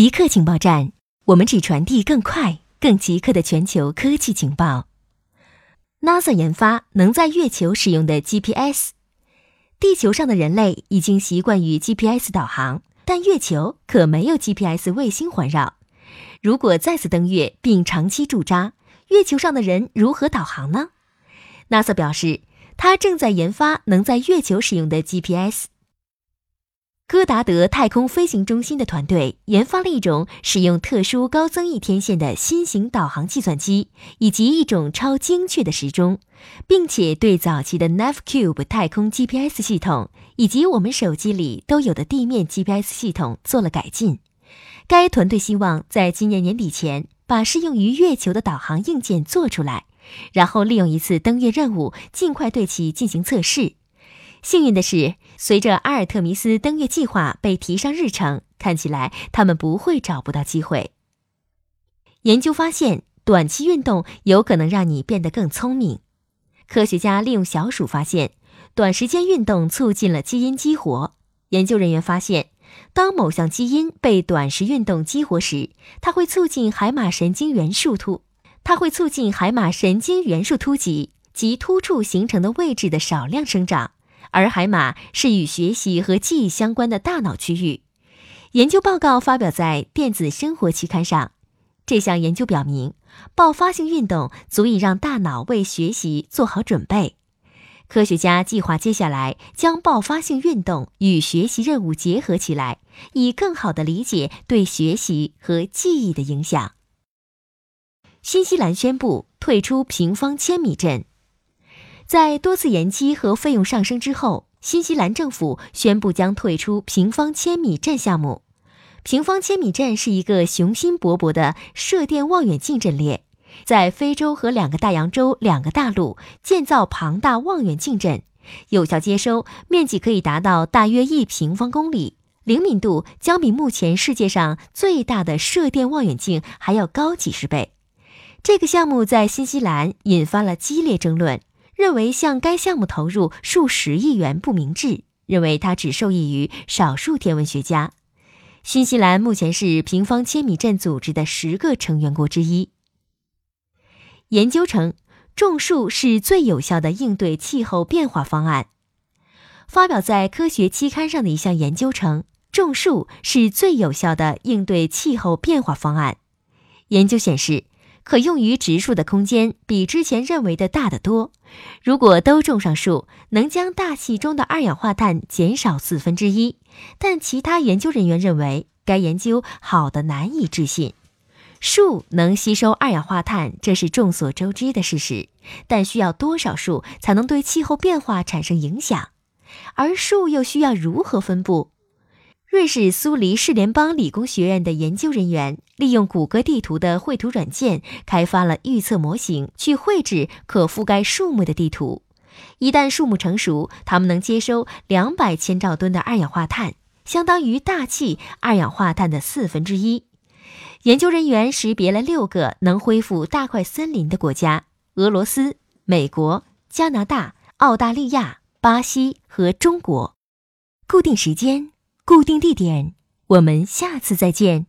极客情报站，我们只传递更快、更极客的全球科技情报。NASA 研发能在月球使用的 GPS。地球上的人类已经习惯于 GPS 导航，但月球可没有 GPS 卫星环绕。如果再次登月并长期驻扎，月球上的人如何导航呢？NASA 表示，他正在研发能在月球使用的 GPS。戈达德太空飞行中心的团队研发了一种使用特殊高增益天线的新型导航计算机，以及一种超精确的时钟，并且对早期的 NavCube 太空 GPS 系统以及我们手机里都有的地面 GPS 系统做了改进。该团队希望在今年年底前把适用于月球的导航硬件做出来，然后利用一次登月任务尽快对其进行测试。幸运的是，随着阿尔特弥斯登月计划被提上日程，看起来他们不会找不到机会。研究发现，短期运动有可能让你变得更聪明。科学家利用小鼠发现，短时间运动促进了基因激活。研究人员发现，当某项基因被短时运动激活时，它会促进海马神经元树突，它会促进海马神经元树突集及突触形成的位置的少量生长。而海马是与学习和记忆相关的大脑区域。研究报告发表在《电子生活》期刊上。这项研究表明，爆发性运动足以让大脑为学习做好准备。科学家计划接下来将爆发性运动与学习任务结合起来，以更好地理解对学习和记忆的影响。新西兰宣布退出平方千米阵。在多次延期和费用上升之后，新西兰政府宣布将退出平方千米阵项目。平方千米阵是一个雄心勃勃的射电望远镜阵列，在非洲和两个大洋洲两个大陆建造庞大望远镜阵，有效接收面积可以达到大约一平方公里，灵敏度将比目前世界上最大的射电望远镜还要高几十倍。这个项目在新西兰引发了激烈争论。认为向该项目投入数十亿元不明智，认为它只受益于少数天文学家。新西兰目前是平方千米阵组织的十个成员国之一。研究称，种树是最有效的应对气候变化方案。发表在科学期刊上的一项研究称，种树是最有效的应对气候变化方案。研究显示。可用于植树的空间比之前认为的大得多。如果都种上树，能将大气中的二氧化碳减少四分之一。但其他研究人员认为，该研究好的难以置信。树能吸收二氧化碳，这是众所周知的事实。但需要多少树才能对气候变化产生影响？而树又需要如何分布？瑞士苏黎世联邦理工学院的研究人员利用谷歌地图的绘图软件开发了预测模型，去绘制可覆盖树木的地图。一旦树木成熟，它们能接收两百千兆吨的二氧化碳，相当于大气二氧化碳的四分之一。研究人员识别了六个能恢复大块森林的国家：俄罗斯、美国、加拿大、澳大利亚、巴西和中国。固定时间。固定地点，我们下次再见。